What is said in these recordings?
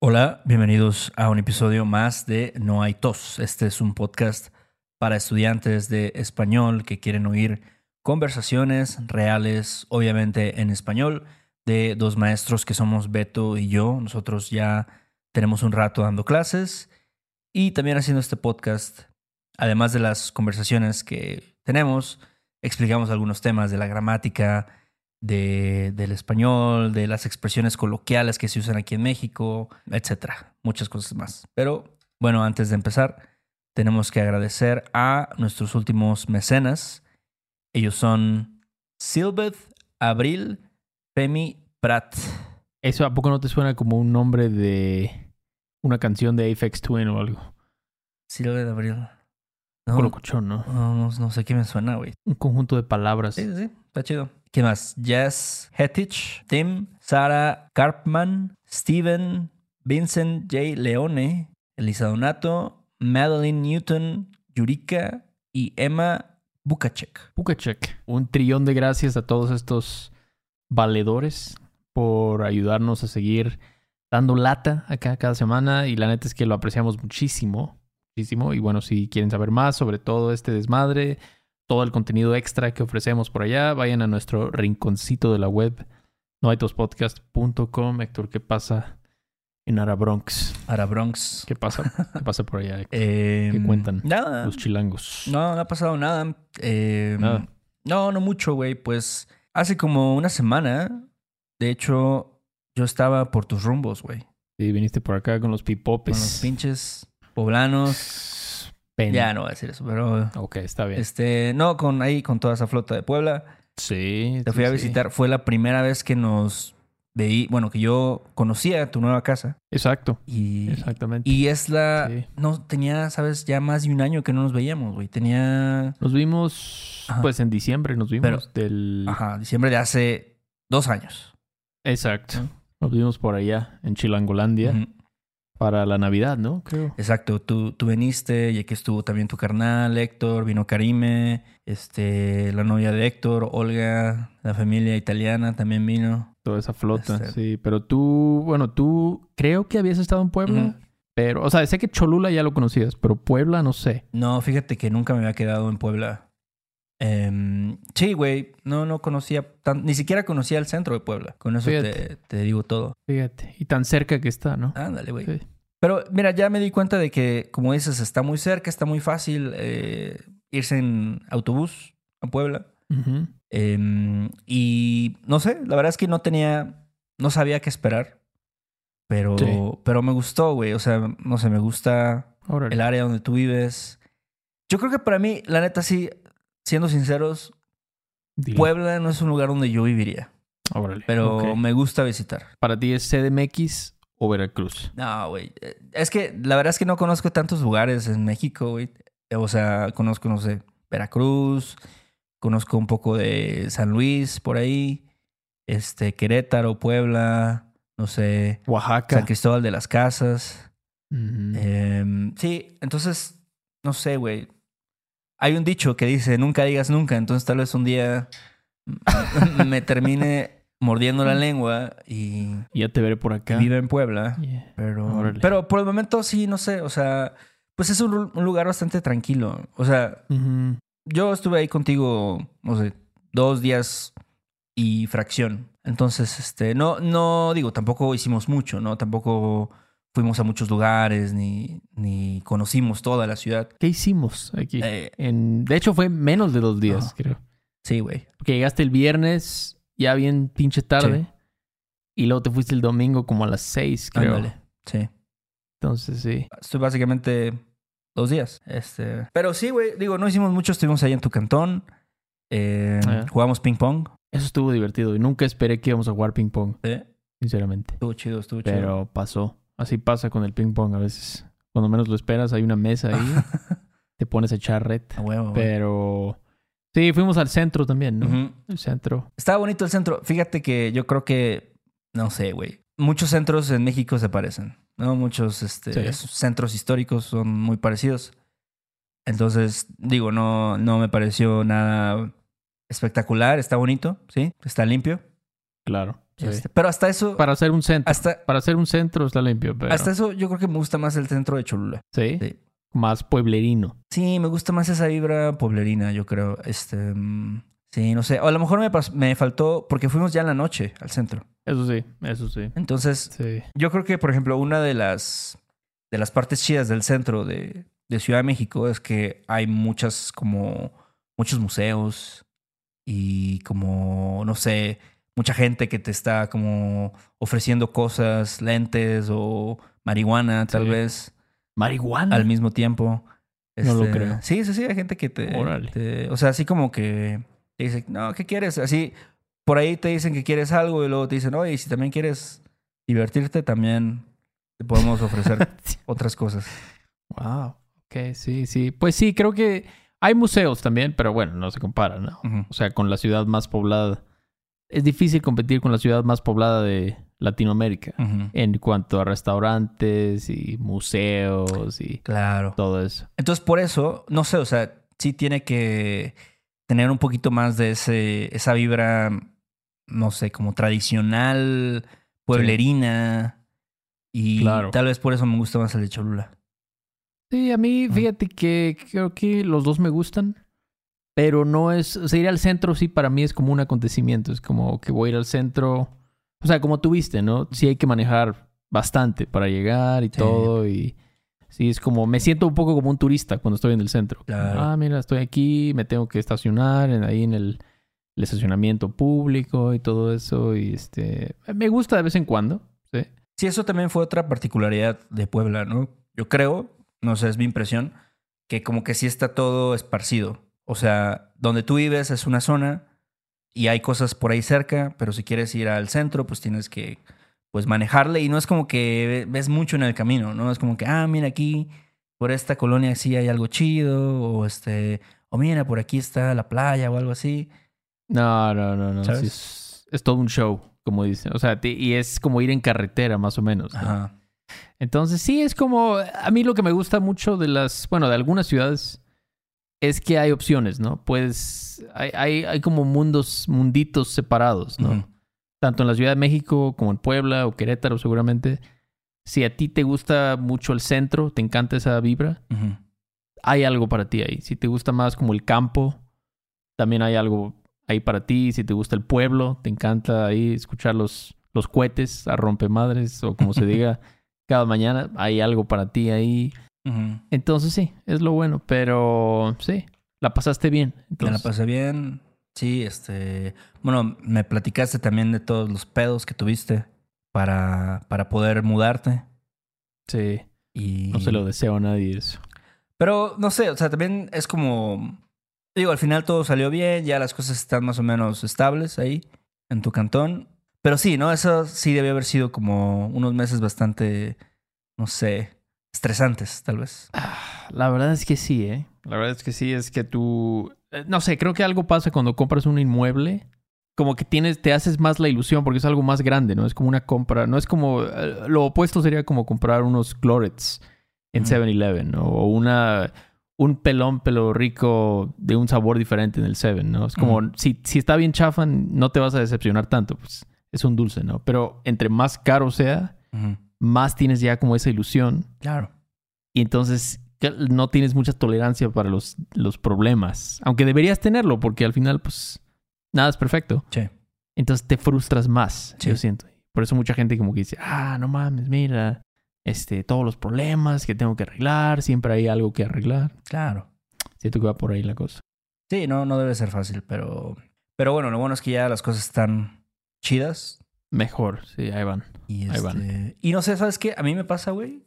Hola, bienvenidos a un episodio más de No hay tos. Este es un podcast para estudiantes de español que quieren oír conversaciones reales, obviamente en español, de dos maestros que somos Beto y yo. Nosotros ya tenemos un rato dando clases y también haciendo este podcast. Además de las conversaciones que tenemos, explicamos algunos temas de la gramática, de, del español, de las expresiones coloquiales que se usan aquí en México, etcétera. Muchas cosas más. Pero bueno, antes de empezar, tenemos que agradecer a nuestros últimos mecenas. Ellos son Silbeth, Abril, Femi, Prat. ¿Eso a poco no te suena como un nombre de una canción de Apex Twin o algo? Silbeth, Abril. No, Colocochón, ¿no? No, no, no sé qué me suena, güey. Un conjunto de palabras. Sí, sí, está chido. ¿Qué más? Jess Hetich, Tim, Sara Karpman, Steven, Vincent J. Leone, Elisa Donato, Madeline Newton, Yurika y Emma Bukacek. Bukacek. Un trillón de gracias a todos estos valedores por ayudarnos a seguir dando lata acá cada semana y la neta es que lo apreciamos muchísimo, muchísimo. Y bueno, si quieren saber más sobre todo este desmadre, todo el contenido extra que ofrecemos por allá, vayan a nuestro rinconcito de la web, noaitospodcast.com. Héctor, ¿qué pasa en Arabronx? Arabronx. ¿Qué pasa? ¿Qué pasa por allá? Héctor? Eh, ¿Qué cuentan Nada. los chilangos? No, no ha pasado nada. Eh, Nada. No, no mucho, güey. Pues hace como una semana, de hecho, yo estaba por tus rumbos, güey. Sí, viniste por acá con los pipopes. Con los pinches poblanos. Pen. Ya no voy a decir eso, pero... Ok, está bien. Este, no, con ahí, con toda esa flota de Puebla. Sí. Te sí, fui a sí. visitar. Fue la primera vez que nos veí, bueno, que yo conocía tu nueva casa. Exacto. Y, Exactamente. y es la... Sí. No, tenía, sabes, ya más de un año que no nos veíamos, güey. Tenía... Nos vimos, Ajá. pues en diciembre nos vimos del... Ajá, diciembre de hace dos años. Exacto. Nos vimos por allá, en Chilangolandia. Para la Navidad, ¿no? Creo. Exacto, tú, tú viniste y aquí estuvo también tu carnal, Héctor, vino Karime, este, la novia de Héctor, Olga, la familia italiana también vino. Toda esa flota, Este- sí. Pero tú, bueno, tú creo que habías estado en Puebla, pero, o sea, sé que Cholula ya lo conocías, pero Puebla no sé. No, fíjate que nunca me había quedado en Puebla. Em, sí, güey, no, no conocía, tan- ni siquiera conocía el centro de Puebla. Con eso te, te digo todo. Fíjate. Y tan cerca que está, ¿no? Ándale, güey. Sí. Pero mira, ya me di cuenta de que, como dices, está muy cerca, está muy fácil eh, irse en autobús a Puebla. Em, y no sé, la verdad es que no tenía, no sabía qué esperar. Pero, Sí. pero me gustó, güey. O sea, no sé, me gusta Órale. el área donde tú vives. Yo creo que para mí, la neta, sí, siendo sinceros, Dile. Puebla no es un lugar donde yo viviría. Órale. Pero me gusta visitar. ¿Para ti es CDMX o Veracruz? No, güey. eh, Es que la verdad es que no conozco tantos lugares en México, güey. O sea, conozco, no sé, Veracruz, conozco un poco de San Luis por ahí, este, Querétaro, Puebla, no sé, Oaxaca. San Cristóbal de las Casas. Em, sí, entonces, no sé, güey. Hay un dicho que dice, nunca digas nunca, entonces tal vez un día me termine mordiendo la lengua y, ya te veré por acá. vive en Puebla. Yeah. Pero, Órale. pero por el momento sí, no sé, o sea, pues es un, un lugar bastante tranquilo. O sea, yo estuve ahí contigo, no sé, dos días y fracción. Entonces, este, no, no digo, tampoco hicimos mucho, ¿no? Tampoco fuimos a muchos lugares ni, ni conocimos toda la ciudad. ¿Qué hicimos aquí? Eh, En, de hecho, fue menos de dos días, creo. sí, güey. Porque llegaste el viernes ya bien pinche tarde. Y luego te fuiste el domingo como a las seis, creo. Ándale. Sí. Entonces, sí. Estoy básicamente dos días. Este. Pero sí, güey. Digo, no hicimos mucho. Estuvimos ahí en tu cantón. Eh, Ah. Jugamos ping pong. Eso estuvo divertido. Y nunca esperé que íbamos a jugar ping pong, Sí. sinceramente. Estuvo chido, estuvo chido. Pero pasó. Así pasa con el ping pong a veces. Cuando menos lo esperas, hay una mesa ahí. te pones a echar red. A huevo. Pero sí, fuimos al centro también, ¿no? El centro. Estaba bonito el centro. Fíjate que yo creo que, no sé, güey. Muchos centros en México se parecen, ¿no? Muchos este, Sí. centros históricos son muy parecidos. Entonces, digo, no, no me pareció nada espectacular. Está bonito, ¿sí? Está limpio. Claro. Sí. Este, pero hasta eso, Para hacer un centro. hasta, Para hacer un centro está limpio, pero. hasta eso yo creo que me gusta más el centro de Cholula. ¿Sí? Sí. Más pueblerino. Sí, me gusta más esa vibra poblerina, yo creo. Este, mm, sí, no sé. O a lo mejor me, me faltó, porque fuimos ya en la noche al centro. Eso sí, eso sí. Entonces, Sí. Yo creo que, por ejemplo, una de las, de las partes chidas del centro de, de Ciudad de México es que hay muchas, como, muchos museos y como, no sé, mucha gente que te está como ofreciendo cosas, lentes o marihuana, tal Sí. vez, Marihuana. al mismo tiempo. No lo Este, creo. Sí, sí, sí, hay gente que te, te- O sea, así como que te dice, no, ¿qué quieres? Así, por ahí te dicen que quieres algo y luego te dicen, oye, si también quieres divertirte, también te podemos ofrecer otras cosas. Wow. Ok, sí, sí. Pues sí, creo que hay museos también, pero bueno, no se compara, ¿no? O sea, con la ciudad más poblada. Es difícil competir con la ciudad más poblada de Latinoamérica en cuanto a restaurantes y museos y Claro. todo eso. Entonces, por eso, no sé, o sea, sí tiene que tener un poquito más de ese, esa vibra, no sé, como tradicional, pueblerina. Y Claro. tal vez por eso me gusta más el de Cholula. Sí, a mí, fíjate que creo que los dos me gustan, pero no es, o sea, ir al centro sí para mí es como un acontecimiento, es como que voy a ir al centro, o sea, como tú viste, ¿no? Sí hay que manejar bastante para llegar y Sí. todo y sí es como, me siento un poco como un turista cuando estoy en el centro. Claro. Ah, mira, estoy aquí, me tengo que estacionar en, ahí en el, el estacionamiento público y todo eso y este, me gusta de vez en cuando, sí. Sí, eso también fue otra particularidad de Puebla, ¿no? Yo creo, no sé, es mi impresión, que como que sí está todo esparcido. O sea, donde tú vives es una zona y hay cosas por ahí cerca, pero si quieres ir al centro, pues tienes que pues manejarle y no es como que ve- ves mucho en el camino, ¿no? Es como que, ah, mira aquí, por esta colonia sí hay algo chido, o este, o mira, por aquí está la playa o algo así. No, no, no, no. Es, es todo un show, como dicen. O sea, y es como ir en carretera, más o menos. ¿no? Ajá. Entonces, sí, es como. A mí lo que me gusta mucho de las. Bueno, de algunas ciudades es que hay opciones, ¿no? Pues hay, hay, hay como mundos, munditos separados, ¿no? Tanto en la Ciudad de México como en Puebla o Querétaro, seguramente. Si a ti te gusta mucho el centro, te encanta esa vibra, hay algo para ti ahí. Si te gusta más como el campo, también hay algo ahí para ti. Si te gusta el pueblo, te encanta ahí escuchar los, los cohetes a rompemadres o como se diga cada mañana, hay algo para ti ahí. Entonces sí, es lo bueno, pero sí, la pasaste bien. Me la Entonces, pasé bien. Sí, este. Bueno, me platicaste también de todos los pedos que tuviste para, para poder mudarte. sí, Y... no se lo deseo a nadie eso. Pero no sé, o sea, también es como. Digo, al final todo salió bien, ya las cosas están más o menos estables ahí, en tu cantón. Pero sí, ¿no? Eso sí debió haber sido como unos meses bastante, no sé, estresantes, tal vez. Ah, La verdad es que sí, ¿eh? La verdad es que sí, es que tú... eh, No sé, creo que algo pasa cuando compras un inmueble. Como que tienes, te haces más la ilusión porque es algo más grande, ¿no? Es como una compra, no es como... eh, Lo opuesto sería como comprar unos clorets en Ujú. 7-Eleven, ¿no? O una... Un pelón pelo rico de un sabor diferente en el 7, ¿no? Es como, si, si está bien chafa, no te vas a decepcionar tanto, pues es un dulce, ¿no? Pero entre más caro sea. Más tienes ya como esa ilusión Claro. y entonces no tienes mucha tolerancia para los, los problemas. Aunque deberías tenerlo, porque al final, pues, nada es perfecto. Sí. Entonces te frustras más, Sí. yo siento. Por eso mucha gente como que dice, ah, no mames, mira, este, todos los problemas que tengo que arreglar, siempre hay algo que arreglar. Claro. Siento que va por ahí la cosa. Sí, no, no debe ser fácil, pero. Pero bueno, lo bueno es que ya las cosas están chidas. Mejor, sí, ahí van. Y, Ahí van. este, y no sé, ¿sabes qué? A mí me pasa, güey,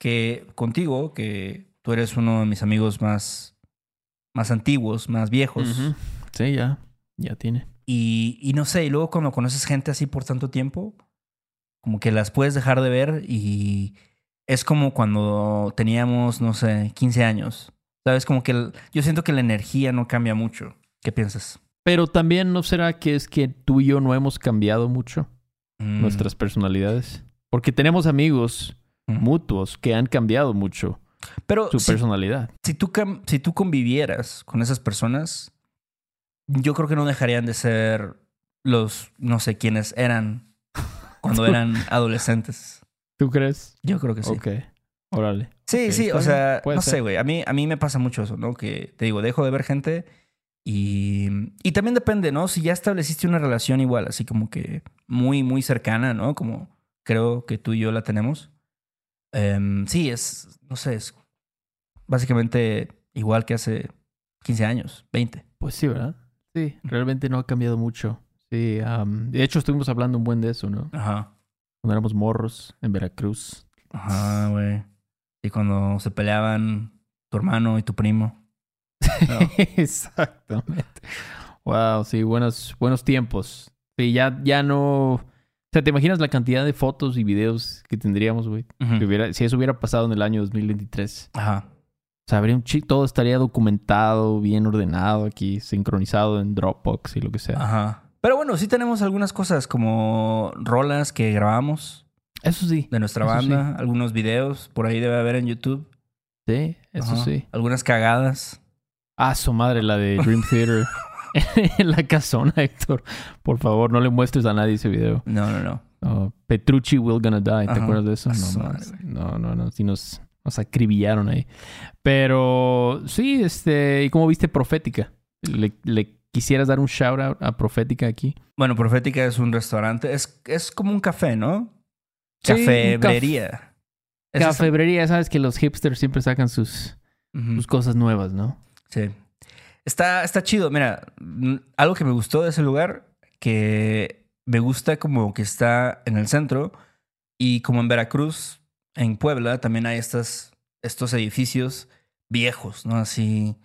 que contigo, que tú eres uno de mis amigos más, más antiguos, más viejos. Sí, ya, ya tiene. y, y no sé, y luego cuando conoces gente así por tanto tiempo, Como que las puedes dejar de ver y es como cuando teníamos, no sé, 15 años. ¿Sabes? Como que el- yo siento que la energía no cambia mucho. ¿Qué piensas? Pero también no será que es que tú y yo no hemos cambiado mucho Mm, nuestras personalidades. Porque tenemos amigos mm. mutuos que han cambiado mucho Pero su si, personalidad. si tú, si tú convivieras con esas personas, yo creo que no dejarían de ser los, no sé, quienes eran cuando eran adolescentes. ¿Tú crees? Yo creo que sí. Ok. Órale. Sí, sí, o sea, no sé, güey. A mí, a mí me pasa mucho eso, ¿no? Que te digo, dejo de ver gente y, y también depende, ¿no? Si ya estableciste una relación igual, así como que muy, muy cercana, ¿no? Como creo que tú y yo la tenemos. Em, sí, es, no sé, es básicamente igual que hace 15 años, 20. Pues sí, ¿verdad? Sí, realmente no ha cambiado mucho. Sí, am, de hecho estuvimos hablando un buen de eso, ¿no? Ajá. Cuando éramos morros en Veracruz. Ajá, güey. Y cuando se peleaban tu hermano y tu primo. No. Exactamente. Wow, sí, buenos, buenos tiempos. Sí, ya, ya no. O sea, ¿te imaginas la cantidad de fotos y videos que tendríamos, güey? Si, eso hubiera pasado en el año 2023. Ajá. O sea, habría un chi- todo estaría documentado, bien ordenado aquí, sincronizado en Dropbox y lo que sea. Ajá. Pero bueno, sí tenemos algunas cosas como rolas que grabamos Eso sí. de nuestra banda, algunos videos por ahí debe haber en YouTube. Sí, eso Ajá. sí. Algunas cagadas. Ah, su madre, la de Dream Theater. en la casona, Héctor. Por favor, no le muestres a nadie ese video. No, no, no. Oh, Petrucci will gonna die. ¿Te Ajá. acuerdas de eso? No, no, no, no. Sí nos, nos acribillaron ahí. Pero sí, este... ¿Y cómo viste Profética? ¿Le, le quisieras dar un shout out a Profética aquí? Bueno, Profética es un restaurante. Es, es como un café, ¿no? Sí, un caf- Cafebrería. Cafebrería, sabes que los hipsters siempre sacan sus, sus cosas nuevas, ¿no? Sí. Está, está chido. Mira, mm, algo que me gustó de ese lugar, que me gusta como que está en el centro y como en Veracruz, en Puebla, también hay estas, estos edificios viejos, ¿no? Así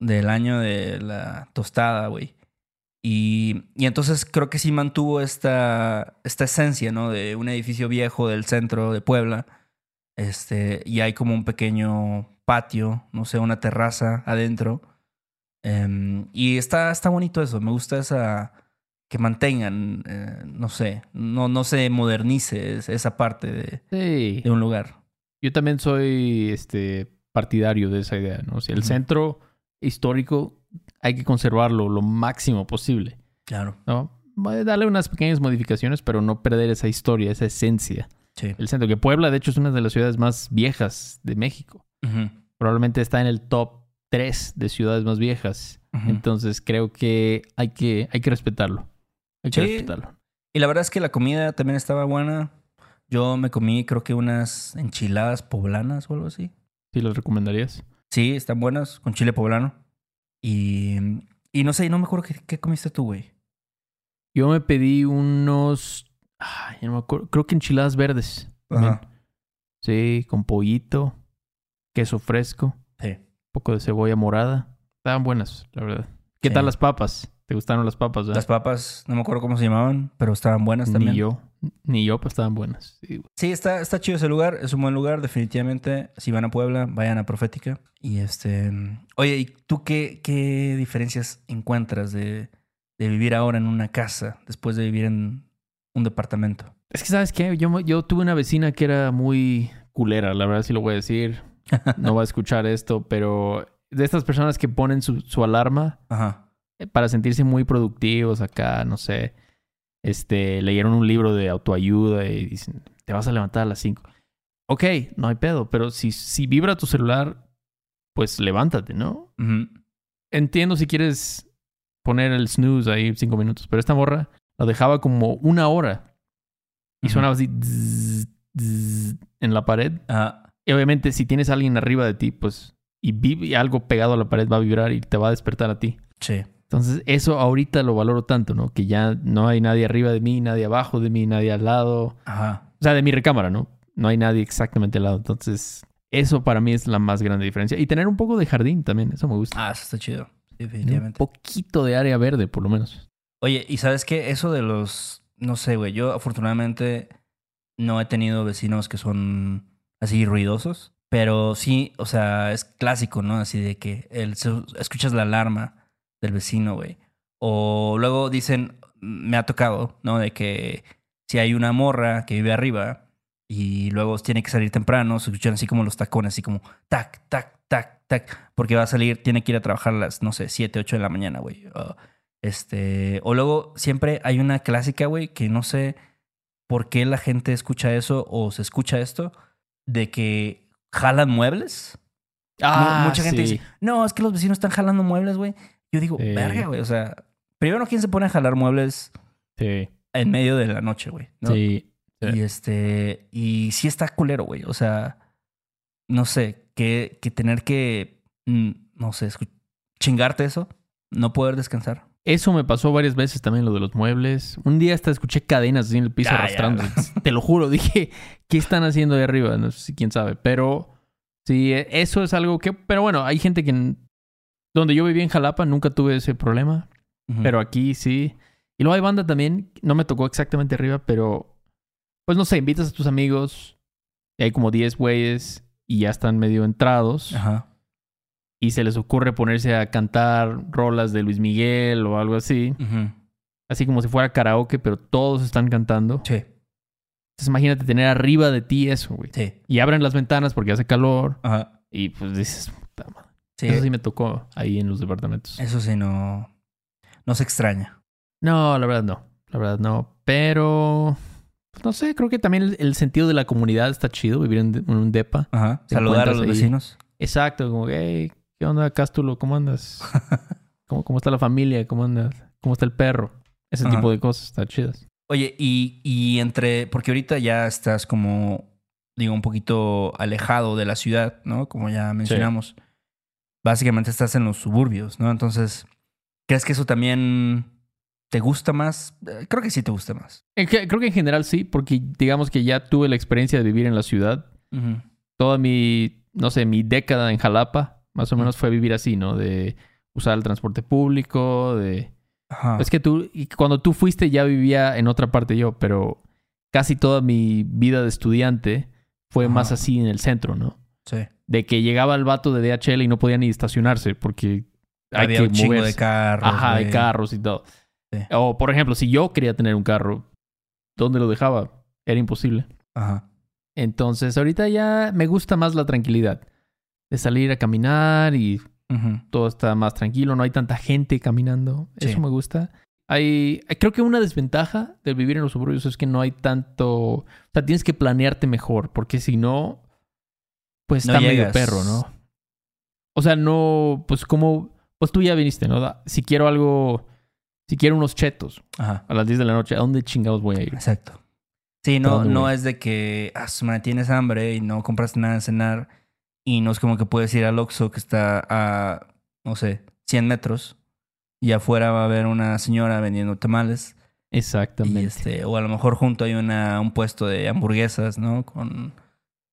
del año de la tostada, güey. Y, y entonces creo que sí mantuvo esta, esta esencia, ¿no? De un edificio viejo del centro de Puebla. Este, y hay como un pequeño patio, no sé, una terraza adentro. Em, y está, está bonito eso. Me gusta esa. Que mantengan, eh, no sé, no, no se modernice es- esa parte de, Sí. de un lugar. Yo también soy este partidario de esa idea, ¿no? Si el centro histórico hay que conservarlo lo máximo posible, Claro. ¿no? Darle unas pequeñas modificaciones, pero no perder esa historia, esa esencia. Sí. El centro, que Puebla, de hecho, es una de las ciudades más viejas de México. Probablemente está en el top 3 de ciudades más viejas. Entonces creo que hay que, hay que respetarlo. Hay que respetarlo. Y la verdad es que la comida también estaba buena. Yo me comí, creo que unas enchiladas poblanas o algo así. ¿Sí los recomendarías? Sí, están buenas, con chile poblano. Y, y no sé, no me acuerdo qué, qué comiste tú, güey. Yo me pedí unos... Ay, no me acuerdo. Creo que enchiladas verdes. Ajá. Sí, con pollito, queso fresco, Sí. un poco de cebolla morada. Estaban buenas, la verdad. ¿Qué Sí. tal las papas? ¿Te gustaron las papas? verdad? Las papas, no me acuerdo cómo se llamaban, pero estaban buenas también. Ni yo. Ni yo, pues estaban buenas. Sí, está, está chido ese lugar, es un buen lugar, definitivamente. Si van a Puebla, vayan a Profética. Y este. Oye, ¿y tú qué, qué diferencias encuentras de, de vivir ahora en una casa después de vivir en un departamento? Es que, ¿sabes qué? Yo, yo tuve una vecina que era muy culera, la verdad sí lo voy a decir. No va a escuchar esto, pero de estas personas que ponen su, su alarma Ajá. eh, para sentirse muy productivos acá, no sé. Este, leyeron un libro de autoayuda y dicen, te vas a levantar a las 5. Ok, no hay pedo, pero si, si vibra tu celular, pues levántate, ¿no? Entiendo si quieres poner el snooze ahí cinco minutos, pero esta morra lo dejaba como una hora y Ujú. sonaba así en la pared. Ajá. Y obviamente si tienes a alguien arriba de ti, pues, y, y algo pegado a la pared va a vibrar y te va a despertar a ti. Sí. Entonces, eso ahorita lo valoro tanto, ¿no? Que ya no hay nadie arriba de mí, nadie abajo de mí, nadie al lado. Ajá. O sea, de mi recámara, ¿no? No hay nadie exactamente al lado. Entonces, eso para mí es la más grande diferencia. Y tener un poco de jardín también, eso me gusta. Ah, eso está chido. Tener un Definitivamente. poquito de área verde, por lo menos. Oye, ¿y sabes qué? Eso de los. No sé, güey. Yo afortunadamente no he tenido vecinos que son así ruidosos. Pero sí, o sea, es clásico, ¿no? Así de que el, escuchas la alarma del vecino, güey. O luego dicen, me ha tocado, ¿no? De que si hay una morra que vive arriba y luego tiene que salir temprano, se escuchan así como los tacones, así como tac, tac, tac, tac, porque va a salir, tiene que ir a trabajar a las, no sé, 7, 8 de la mañana, güey. este, o luego siempre hay una clásica, güey, que no sé por qué la gente escucha eso o se escucha esto, de que jalan muebles. Ah, mucha gente dice, no, es que los vecinos están jalando muebles, güey. Yo digo, verga, güey. O sea, primero, ¿quién se pone a jalar muebles en medio de la noche, güey? Sí. Y este, y sí está culero, güey. O sea, no sé, que, que tener que, mm, no sé, chingarte eso, no poder descansar. Eso me pasó varias veces también, lo de los muebles. Un día hasta escuché cadenas así en el piso arrastrando. Te lo juro, dije, ¿qué están haciendo ahí arriba? No sé si quién sabe. Pero sí, e, eso es algo que. Pero bueno, hay gente que. Donde yo vivía en Jalapa nunca tuve ese problema. Pero aquí sí. Y luego hay banda también, no me tocó exactamente arriba, pero. Pues no sé, invitas a tus amigos. Y hay como 10 güeyes y ya están medio entrados. Ajá y se les ocurre ponerse a cantar rolas de Luis Miguel o algo así. Así como si fuera karaoke, pero todos están cantando. Sí. Entonces imagínate tener arriba de ti eso, güey. Sí. Y abren las ventanas porque hace calor. Ajá. Y pues dices, puta madre. Sí. Eso sí me tocó ahí en los departamentos. Eso sí no. No se extraña. No, la verdad no. La verdad no. Pero. Pues no sé, creo que también el, sentido de la comunidad está chido, vivir en, un depa. Ajá. Saludar a los vecinos. Exacto, como, hey, ¿Qué onda, Cástulo? ¿Cómo andas? ¿Cómo, ¿Cómo está la familia? ¿Cómo andas? ¿Cómo está el perro? Ese tipo de cosas están chidas. Oye, y, y entre. Porque ahorita ya estás como. Digo, un poquito alejado de la ciudad, ¿no? Como ya mencionamos. Básicamente estás en los suburbios, ¿no? Entonces, ¿crees que eso también te gusta más? Eh, creo que sí te gusta más. Creo que en general sí, porque digamos que ya tuve la experiencia de vivir en la ciudad. Toda mi, no sé, mi década en Jalapa más o menos fue vivir así, ¿no? De usar el transporte público, de... Es que tú, cuando tú fuiste ya vivía en otra parte yo, pero casi toda mi vida de estudiante fue más así en el centro, ¿no? Sí. De que llegaba el vato de DHL y no podía ni estacionarse porque había que un chingo de carros. Ajá, de carros y todo. O, por ejemplo, si yo quería tener un carro, ¿dónde lo dejaba? Era imposible. Ajá. Entonces, ahorita ya me gusta más la tranquilidad de salir a caminar y todo está más tranquilo, no hay tanta gente caminando. Eso me gusta. Hay, creo que una desventaja de vivir en los suburbios es que no hay tanto, o sea, tienes que planearte mejor, porque si no, pues está medio perro, ¿no? O sea, no, pues como, pues tú ya viniste, ¿no? Si quiero algo, si quiero unos chetos a las 10 de la noche, ¿a dónde chingados voy a ir? Exacto. Sí, no, no es de que, ah, tienes hambre y no compras nada de cenar y no es como que puedes ir al Oxxo que está a, no sé, 100 metros y afuera va a haber una señora vendiendo tamales. Exactamente. este, o a lo mejor junto hay una, un puesto de hamburguesas, ¿no? Con,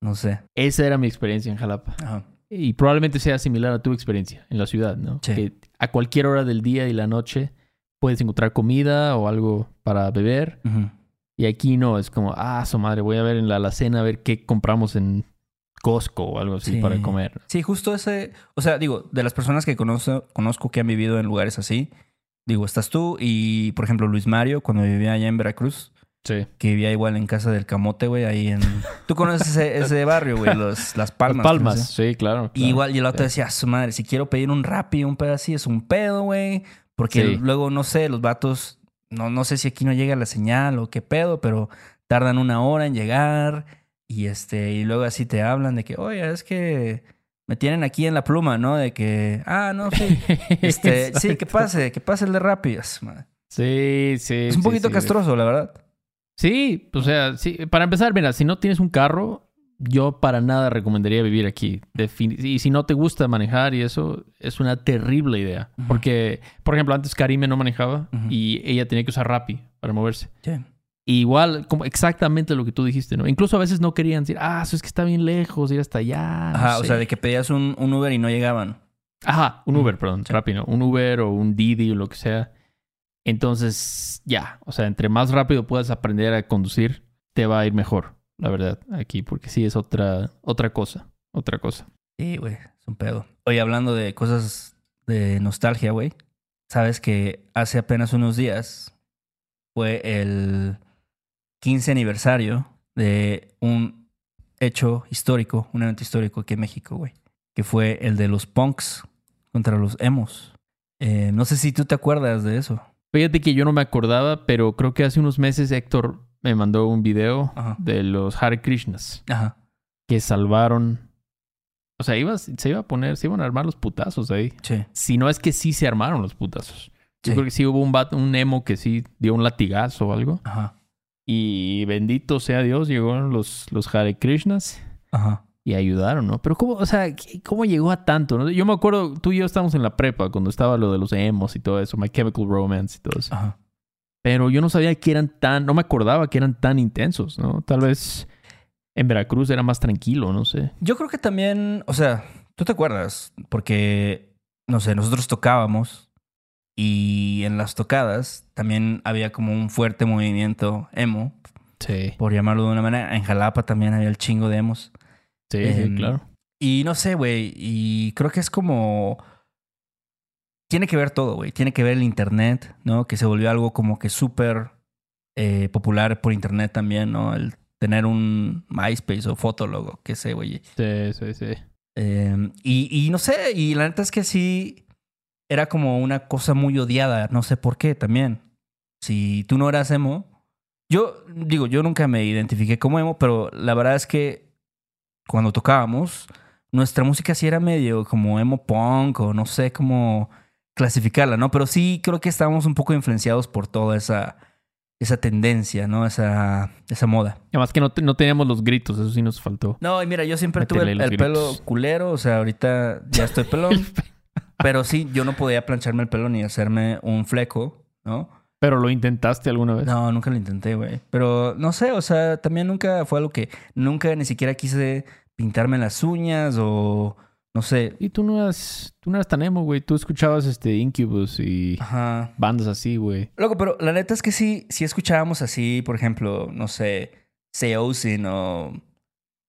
no sé. Esa era mi experiencia en Jalapa. Ajá. Y probablemente sea similar a tu experiencia en la ciudad, ¿no? Sí. Que a cualquier hora del día y la noche puedes encontrar comida o algo para beber. Y aquí no, es como, ah, su madre, voy a ver en la alacena a ver qué compramos en Costco o algo así para comer. Sí, justo ese, o sea, digo, de las personas que conozco, conozco que han vivido en lugares así, digo, estás tú y, por ejemplo, Luis Mario, cuando vivía allá en Veracruz. Sí. Que vivía igual en casa del Camote, güey, ahí en... Tú conoces ese, barrio, güey, los, Las Palmas. Las Palmas, sí, claro, igual, y el otro decía, su madre, si quiero pedir un y un pedo así, es un pedo, güey. Porque luego, no sé, los vatos, no, no sé si aquí no llega la señal o qué pedo, pero tardan una hora en llegar y este, y luego así te hablan de que, oye, es que me tienen aquí en la pluma, ¿no? De que, ah, no, sí. Este, sí, que pase, que pase el de Rápidas. Sí, sí. Es un poquito castroso, la verdad. Sí, o sea, sí. Para empezar, mira, si no tienes un carro, yo para nada recomendaría vivir aquí. y si no te gusta manejar y eso, es una terrible idea. Porque, por ejemplo, antes Karime no manejaba y ella tenía que usar Rappi para moverse. Igual, como exactamente lo que tú dijiste, ¿no? Incluso a veces no querían decir, ah, eso es que está bien lejos, ir hasta allá. Ajá, o sea, de que pedías un, Uber y no llegaban. Ajá, un Uber, perdón, rápido. Un Uber o un Didi o lo que sea. Entonces, ya, o sea, entre más rápido puedas aprender a conducir, te va a ir mejor. la verdad, aquí, porque sí es otra, otra cosa, otra cosa. Sí, güey, es un pedo. Oye, hablando de cosas de nostalgia, güey. Sabes que hace apenas unos días fue el 15 aniversario de un hecho histórico, un evento histórico aquí en México, güey. Que fue el de los punks contra los emos. Eh, no sé si tú te acuerdas de eso. Fíjate que yo no me acordaba, pero creo que hace unos meses Héctor me mandó un video Ajá. de los Hare Krishnas Ajá. que salvaron. O sea, iba, se iba a poner, se iban a armar los putazos ahí. Sí. Si no es que sí se armaron los putazos. Yo Sí. creo que sí hubo un, vato- un emo que sí dio un latigazo o algo. Ajá. Y bendito sea Dios, llegaron los, los Hare Krishnas Ajá. y ayudaron, ¿no? Pero cómo, o sea, ¿qué- ¿cómo llegó a tanto? no? Yo me acuerdo, tú y yo estábamos en la prepa cuando estaba lo de los emos y todo eso, My Chemical Romance y todo eso. Ajá. Pero yo no sabía que eran tan, no me acordaba que eran tan intensos, ¿no? Tal vez en Veracruz era más tranquilo, no sé. Yo creo que también, o sea, tú te acuerdas, porque, no sé, nosotros tocábamos y en las tocadas también había como un fuerte movimiento emo, Sí. por llamarlo de una manera. En Jalapa también había el chingo de emos. Sí, Em, sí, claro. Y no sé, güey, y creo que es como... Tiene que ver todo, güey. Tiene que ver el Internet, ¿no? Que se volvió algo como que súper eh, popular por Internet también, ¿no? El tener un MySpace o Fotolog qué sé, güey. Sí, sí, sí. Eh, y, y no sé, y la neta es que sí era como una cosa muy odiada, no sé por qué también. Si tú no eras emo, yo digo, yo nunca me identifiqué como emo, pero la verdad es que cuando tocábamos, nuestra música sí era medio como emo punk o no sé cómo clasificarla, ¿no? Pero sí creo que estábamos un poco influenciados por toda esa, esa tendencia, ¿no? Esa, esa moda. Además que no, no teníamos los gritos, eso sí nos faltó. No, y mira, yo siempre Métele tuve el, el pelo culero, o sea, ahorita ya estoy pelón. Pero sí, yo no podía plancharme el pelo ni hacerme un fleco, ¿no? Pero lo intentaste alguna vez. No, nunca lo intenté, güey. Pero no sé, o sea, también nunca fue algo que nunca ni siquiera quise pintarme las uñas o no sé. Y tú no eras, tú no eras tan emo, güey. Tú escuchabas este Incubus y Ajá. bandas así, güey. Loco, pero la neta es que sí, sí escuchábamos así, por ejemplo, no sé, Seosin o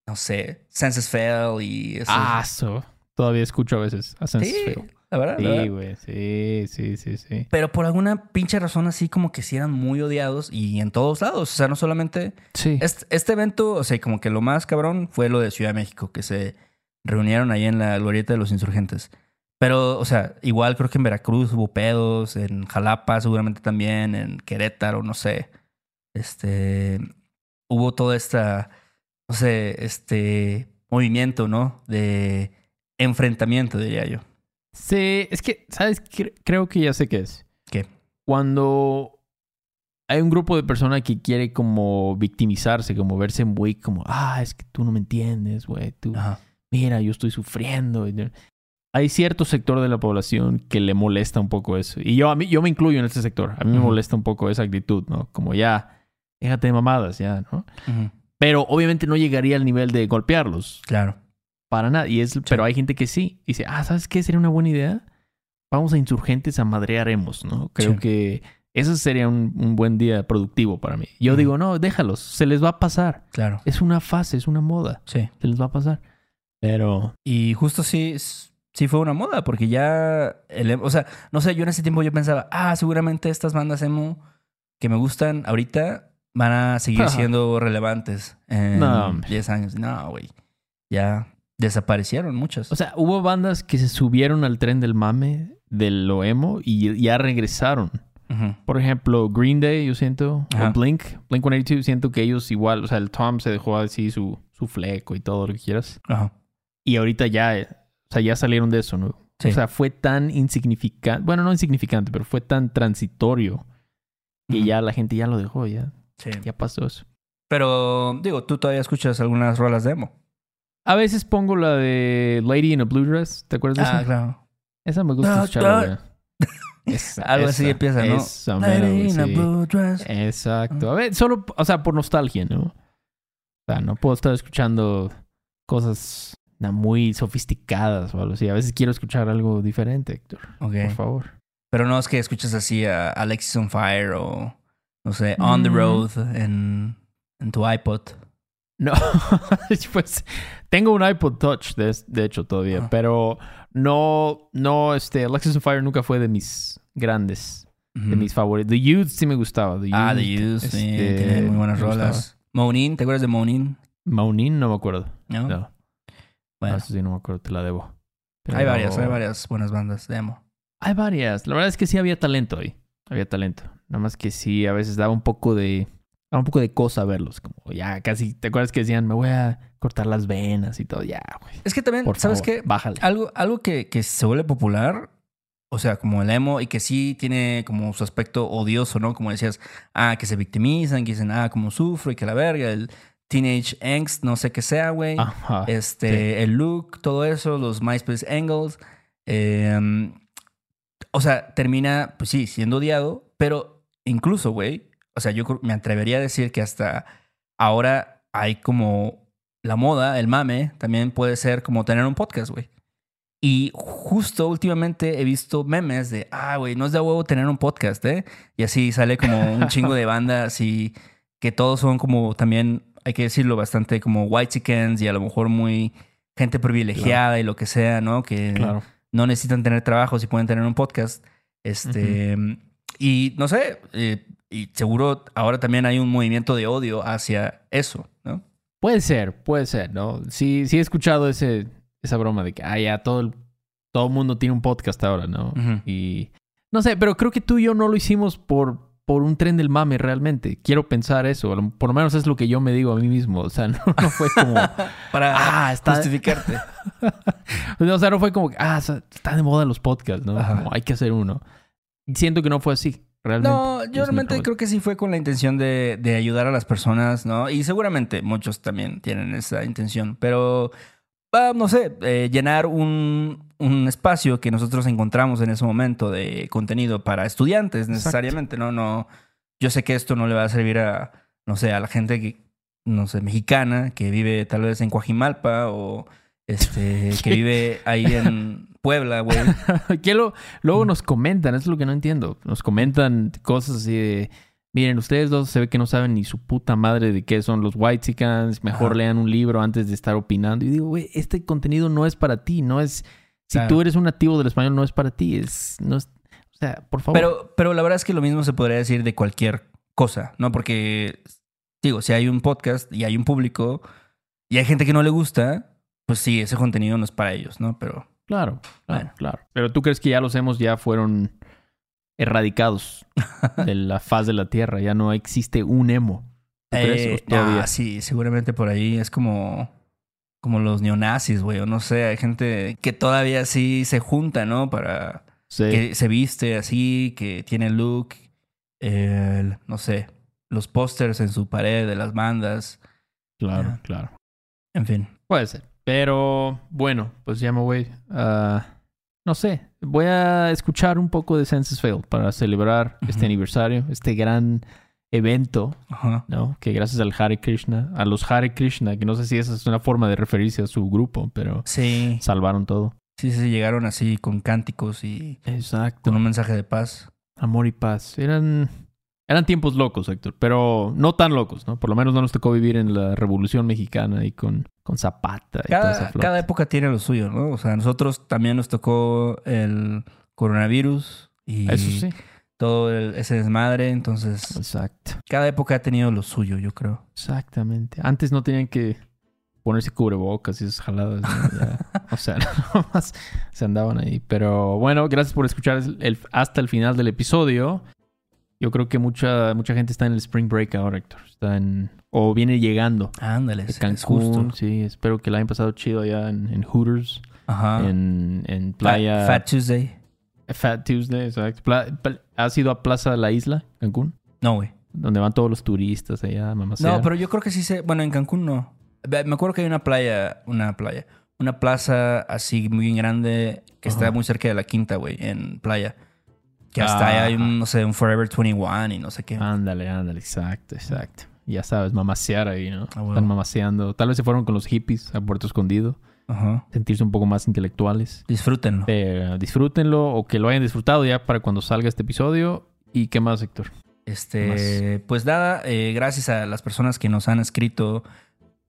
no sé, Senses Fail y eso. Ah, eso. Todavía escucho a veces. A Senses sí, Fail. La verdad. Sí, güey. Sí, sí, sí, sí. Pero por alguna pinche razón así como que sí eran muy odiados y en todos lados. O sea, no solamente... Sí. Este, este evento, o sea, como que lo más cabrón fue lo de Ciudad de México, que se reunieron ahí en la glorieta de los insurgentes. Pero, o sea, igual creo que en Veracruz hubo pedos, en Jalapa seguramente también, en Querétaro, no sé. Este... Hubo toda esta, no sé, este movimiento, ¿no? De enfrentamiento, diría yo. Sí, es que, ¿sabes? Cre- Creo que ya sé qué es. ¿Qué? Cuando hay un grupo de personas que quiere como victimizarse, como verse muy como, ah, es que tú no me entiendes, güey. Tú, Ajá. mira, yo estoy sufriendo. Hay cierto sector de la población que le molesta un poco eso. Y yo, a mí, yo me incluyo en este sector. A mí me molesta un poco esa actitud, ¿no? Como ya, déjate de mamadas, ya, ¿no? Pero obviamente no llegaría al nivel de golpearlos. Claro. Para nada. Y es, Pero hay gente que sí. Dice, ah, ¿sabes qué? Sería una buena idea. Vamos a insurgentes a madrearemos, ¿no? Creo Sí. que eso sería un, un buen día productivo para mí. Yo digo, no, déjalos. Se les va a pasar. Claro. Es una fase, es una moda. Sí. Se les va a pasar. Pero Y justo sí, sí fue una moda, porque ya, el o sea, no sé, yo en ese tiempo yo pensaba, ah, seguramente estas bandas emo que me gustan ahorita van a seguir Ajá. siendo relevantes en No, hombre. 10 años. No, güey. Ya desaparecieron muchas. O sea, hubo bandas que se subieron al tren del mame, del lo emo, y ya regresaron. Por ejemplo, Green Day, yo siento, Ajá. o Blink, Blink 182, siento que ellos igual, o sea, el Tom se dejó así su, su fleco y todo lo que quieras. Ajá. Y ahorita ya, eh, o sea, ya salieron de eso, ¿no? Sí. O sea, fue tan insignificante, bueno, no insignificante, pero fue tan transitorio que ya la gente ya lo dejó, ya, Sí. ya pasó eso. Pero, digo, tú todavía escuchas algunas rolas de emo. A veces pongo la de Lady in a Blue Dress, ¿te acuerdas de esa? Ah, claro. Esa me gusta escucharla. Esa, Algo así empieza, ¿no? esa Lady in a blue dress. Exacto. A ver, solo, o sea, por nostalgia, ¿no? O sea, no puedo estar escuchando cosas muy sofisticadas o algo así. A veces quiero escuchar algo diferente, Héctor. Ok. Por favor. Pero no es que escuches así a Alexis on Fire o, no sé, On the Mm. Road en, en tu iPod. No, pues tengo un iPod Touch, de, de hecho, todavía, Ajá. pero no, no, este, Alexis on Fire nunca fue de mis grandes, de mis favoritos. The Youth sí me gustaba. The Ah, The Youth, Youth, sí, este, tiene muy buenas rolas. Monin, ¿te acuerdas de Monin? Maunin, no me acuerdo. ¿No? No, Bueno, eso sí no me acuerdo, te la debo. hay Pero- varias, hay varias buenas bandas de emo. Hay varias. La verdad es que sí había talento ahí. Había talento. Nada más que sí, a veces daba un poco de. Un poco de cosa verlos. Como ya casi. ¿Te acuerdas que decían, me voy a cortar las venas y todo? Ya, güey. Es que también, Por ¿sabes qué? Bájale. Algo, algo que, que se vuelve popular, o sea, como el emo, y que sí tiene como su aspecto odioso, ¿no? Como decías, ah, que se victimizan, que dicen, ah, como sufro y que la verga, el teenage angst, no sé qué sea, güey. Ajá. este, el look, todo eso, los MySpace angles. eh, o sea, termina, pues sí, siendo odiado, pero incluso, güey, o sea, yo me atrevería a decir que hasta ahora hay como la moda, el mame, también puede ser como tener un podcast, güey. Y justo últimamente he visto memes de, ah, güey, no es de huevo tener un podcast, ¿eh? Y así sale como un chingo de bandas y que todos son como también, hay que decirlo, bastante como white chickens y a lo mejor muy gente privilegiada y lo que sea, ¿no? Que Claro. no necesitan tener trabajo si pueden tener un podcast. Este, y no sé, eh, y seguro ahora también hay un movimiento de odio hacia eso, ¿no? Puede ser, puede ser, ¿no? Sí, sí he escuchado ese, esa broma de que, ah, ya todo el, todo mundo tiene un podcast ahora, ¿no? Y no sé, pero creo que tú y yo no lo hicimos por, por un tren del mame realmente. Quiero pensar eso. Por lo menos es lo que yo me digo a mí mismo. O sea, no, no fue como. Para Ah, está- justificarte. o sea, no fue como ah, está de moda los podcasts, ¿no? Como hay que hacer uno. Siento que no fue así, realmente. No, yo realmente creo que sí fue con la intención de, de ayudar a las personas, ¿no? Y seguramente muchos también tienen esa intención, pero ah, no sé, eh, llenar un, un espacio que nosotros encontramos en ese momento de contenido para estudiantes necesariamente, ¿no? No, yo sé que esto no le va a servir a, no sé, a la gente que, no sé, mexicana que vive tal vez en Coajimalpa o este que vive ahí en Puebla, güey. lo, luego Mm. nos comentan, eso es lo que no entiendo. Nos comentan cosas así de, miren, ustedes dos se ve que no saben ni su puta madre de qué son los white mejor Ajá. lean un libro antes de estar opinando. Y digo, güey, este contenido no es para ti, no es... Si Claro. tú eres un nativo del español, no es para ti, es... No es o sea, por favor. Pero, pero la verdad es que lo mismo se podría decir de cualquier cosa, ¿no? Porque, digo, si hay un podcast y hay un público y hay gente que no le gusta, pues sí, ese contenido no es para ellos, ¿no? Pero Claro, claro, Bueno. claro. Pero tú crees que ya los hemos, ya fueron erradicados de la faz de la tierra, ya no existe un emo. Eh, ah, sí, seguramente por ahí es como, como los neonazis, güey, o no sé, hay gente que todavía sí se junta, ¿no? Para Sí. que se viste así, que tiene look, el- no sé, los pósters en su pared de las bandas, Claro, claro. en fin. Puede ser. Pero bueno, pues ya me voy. a- no sé. Voy a escuchar un poco de Census Fail para celebrar este aniversario, este gran evento, Ajá. ¿no? Que gracias al Hare Krishna, a los Hare Krishna, que no sé si esa es una forma de referirse a su grupo, pero Sí. salvaron todo. Sí, sí, llegaron así con cánticos y Exacto. con un mensaje de paz. Amor y paz. Eran, eran tiempos locos, Héctor, pero no tan locos, ¿no? Por lo menos no nos tocó vivir en la Revolución Mexicana y con, con Zapata y toda esa Cada, cada época tiene lo suyo, ¿no? O sea, a nosotros también nos tocó el coronavirus y Eso sí. todo el- ese desmadre. Entonces, Exacto. cada época ha tenido lo suyo, yo creo. Exactamente. Antes no tenían que ponerse cubrebocas y esas jaladas. ¿no? Ya, o sea, nomás se andaban ahí. Pero bueno, gracias por escuchar el- hasta el final del episodio. Yo creo que mucha, mucha gente está en el Spring Break ahora, Héctor. Está en... O viene llegando Ándale, de es, es Cancún. justo. Sí, espero que la hayan pasado chido allá en, en Hooters. Ajá. En, en playa... Fat Tuesday. Fat Tuesday, exacto. ¿Has ido a Plaza de la Isla, Cancún? No, güey. Donde van todos los turistas allá, mamasear. No, pero yo creo que sí se. Bueno, en Cancún no. Me acuerdo que hay una playa, una playa, una plaza así muy grande que está muy cerca de la quinta, güey, en playa. Que hasta ahí hay un, no sé, un Forever 21 y no sé qué. Ándale, ándale, exacto, exacto. Ya sabes, mamasear ahí, ¿no? Ah. Están mamaseando. Tal vez se fueron con los hippies a Puerto Escondido, Ajá. sentirse un poco más intelectuales. Disfrútenlo. Pero disfrútenlo o que lo hayan disfrutado ya para cuando salga este episodio. ¿Y qué más, Héctor? Este, pues nada, eh, gracias a las personas que nos han escrito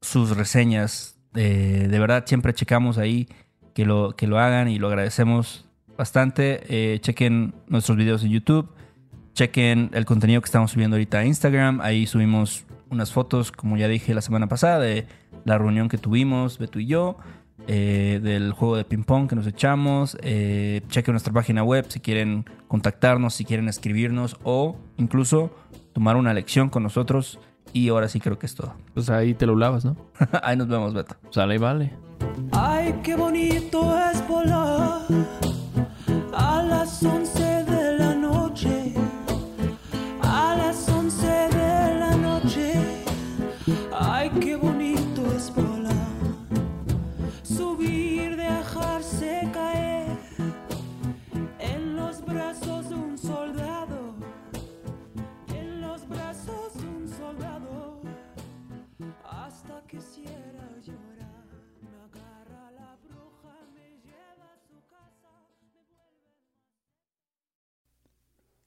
sus reseñas. Eh, de verdad, siempre checamos ahí que lo, que lo hagan y lo agradecemos bastante. Eh, chequen nuestros videos en YouTube. Chequen el contenido que estamos subiendo ahorita a Instagram. Ahí subimos unas fotos, como ya dije la semana pasada, de la reunión que tuvimos, Beto y yo. Eh, del juego de ping pong que nos echamos. Eh, chequen nuestra página web si quieren contactarnos, si quieren escribirnos o incluso tomar una lección con nosotros. Y ahora sí creo que es todo. Pues ahí te lo lavas, ¿no? ahí nos vemos, Beto. Sale y vale. Ay, qué bonito es volar a las 11